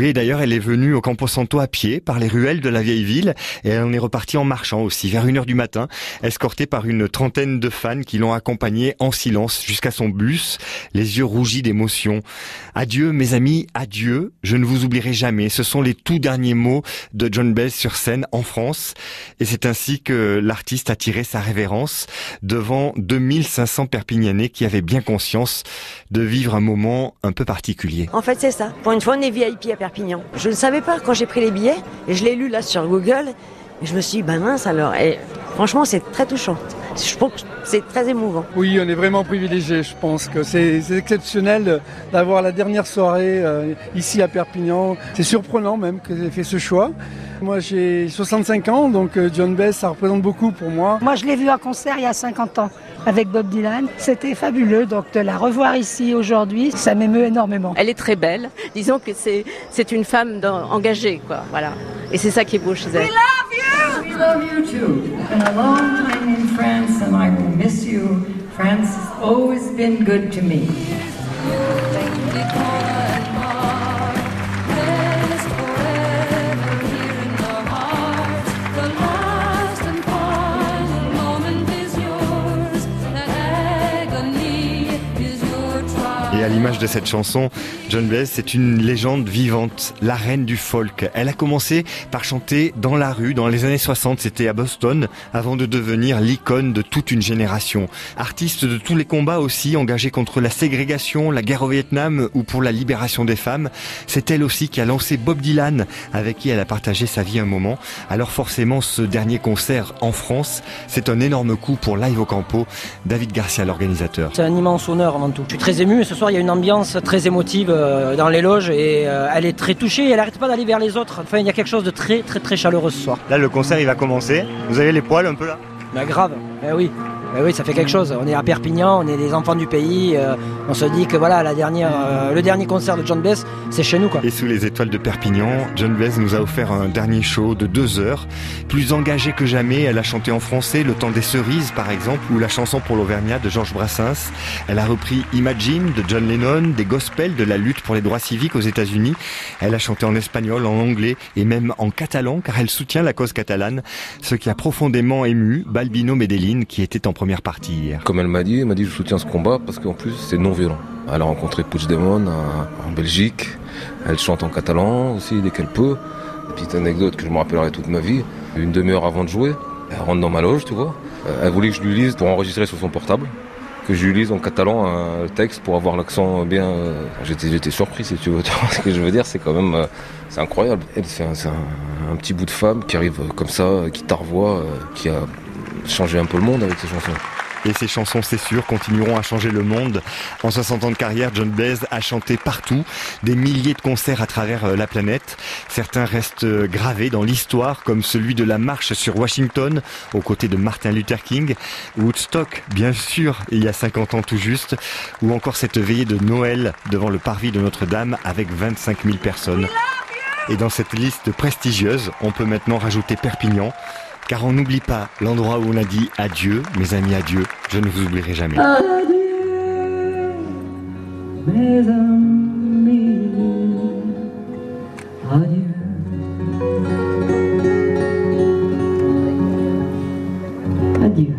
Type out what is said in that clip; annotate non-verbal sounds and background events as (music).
Oui, d'ailleurs, elle est venue au Camposanto à pied, par les ruelles de la vieille ville, et elle en est repartie en marchant aussi, vers une heure du matin, escortée par une trentaine de fans qui l'ont accompagnée en silence jusqu'à son bus, les yeux rougis d'émotion. Adieu, mes amis, adieu, je ne vous oublierai jamais. Ce sont les tout derniers mots de John Bell sur scène en France, et c'est ainsi que l'artiste a tiré sa révérence devant 2500 Perpignanais qui avaient bien conscience de vivre un moment un peu particulier. En fait, c'est ça. Pour une fois, on est VIP à Perpignan. Je ne savais pas quand j'ai pris les billets, et je l'ai lu là sur Google, et je me suis dit, ben mince alors. Et franchement, c'est très touchant. Je pense que c'est très émouvant. Oui, on est vraiment privilégié. Je pense que c'est exceptionnel d'avoir la dernière soirée euh, ici à Perpignan. C'est surprenant même que j'ai fait ce choix. Moi, j'ai 65 ans, donc euh, John Bess, ça représente beaucoup pour moi. Moi, je l'ai vu à concert il y a 50 ans avec Bob Dylan. C'était fabuleux, donc de la revoir ici aujourd'hui, ça m'émeut énormément. Elle est très belle. Disons que c'est c'est une femme engagée, quoi. Voilà. Et c'est ça qui est beau chez elle. We love you. We love you too. Been a long time in France, and I will miss you. France has always been good to me. L'image de cette chanson, John Bess, c'est une légende vivante, la reine du folk. Elle a commencé par chanter dans la rue dans les années 60, c'était à Boston, avant de devenir l'icône de toute une génération. Artiste de tous les combats aussi, engagée contre la ségrégation, la guerre au Vietnam ou pour la libération des femmes, c'est elle aussi qui a lancé Bob Dylan, avec qui elle a partagé sa vie un moment. Alors forcément, ce dernier concert en France, c'est un énorme coup pour Live au Campo, David Garcia, l'organisateur. C'est un immense honneur avant tout. Je suis très ému, ce soir il y a une ambiance très émotive euh, dans les loges et euh, elle est très touchée et elle n'arrête pas d'aller vers les autres. Enfin, il y a quelque chose de très très très chaleureux ce soir. Là, le concert il va commencer. Vous avez les poils un peu là? Mais grave, eh oui. Eh oui, ça fait quelque chose. On est à Perpignan, on est des enfants du pays. euh, on se dit que voilà, la dernière, euh, le dernier concert de John Bess, c'est chez nous quoi. Et sous les étoiles de Perpignan, John Bess nous a offert un dernier show de deux heures. Plus engagée que jamais, elle a chanté en français Le temps des cerises par exemple, ou la chanson pour l'Auvergnat de Georges Brassens. Elle a repris Imagine de John Lennon, des gospels de la lutte pour les droits civiques aux États-Unis. Elle a chanté en espagnol, en anglais et même en catalan, car elle soutient la cause catalane, ce qui a profondément ému Balbino Medellin, qui était en première partie. Comme elle m'a dit, elle m'a dit je soutiens ce combat parce qu'en plus c'est non violent. Elle a rencontré Puigdemont à- en Belgique. Elle chante en catalan aussi dès qu'elle peut. Petite anecdote que je me rappellerai toute ma vie. Une demi-heure avant de jouer, elle rentre dans ma loge, tu vois. Euh, Elle voulait que je lui lise pour enregistrer sur son portable. Que je lui lise en catalan un texte pour avoir l'accent bien. euh, J'étais, surpris si tu veux. (laughs) Ce que je veux dire, c'est quand même, euh, c'est incroyable. C'est un, un- petit bout de femme qui arrive comme ça, qui t'arvoie, euh, qui a changé un peu le monde avec ses chansons. Et ces chansons, c'est sûr, continueront à changer le monde. En 60 ans de carrière, John Baez a chanté partout, des milliers de concerts à travers euh, la planète. Certains restent euh, gravés dans l'histoire, comme celui de la marche sur Washington, aux côtés de Martin Luther King, Woodstock, bien sûr, il y a 50 ans tout juste, ou encore cette veillée de Noël devant le parvis de Notre-Dame avec 25 000 personnes. Et dans cette liste prestigieuse, on peut maintenant rajouter Perpignan, car on n'oublie pas l'endroit où on a dit adieu, mes amis, adieu, je ne vous oublierai jamais. Adieu, mes amis, adieu. Adieu.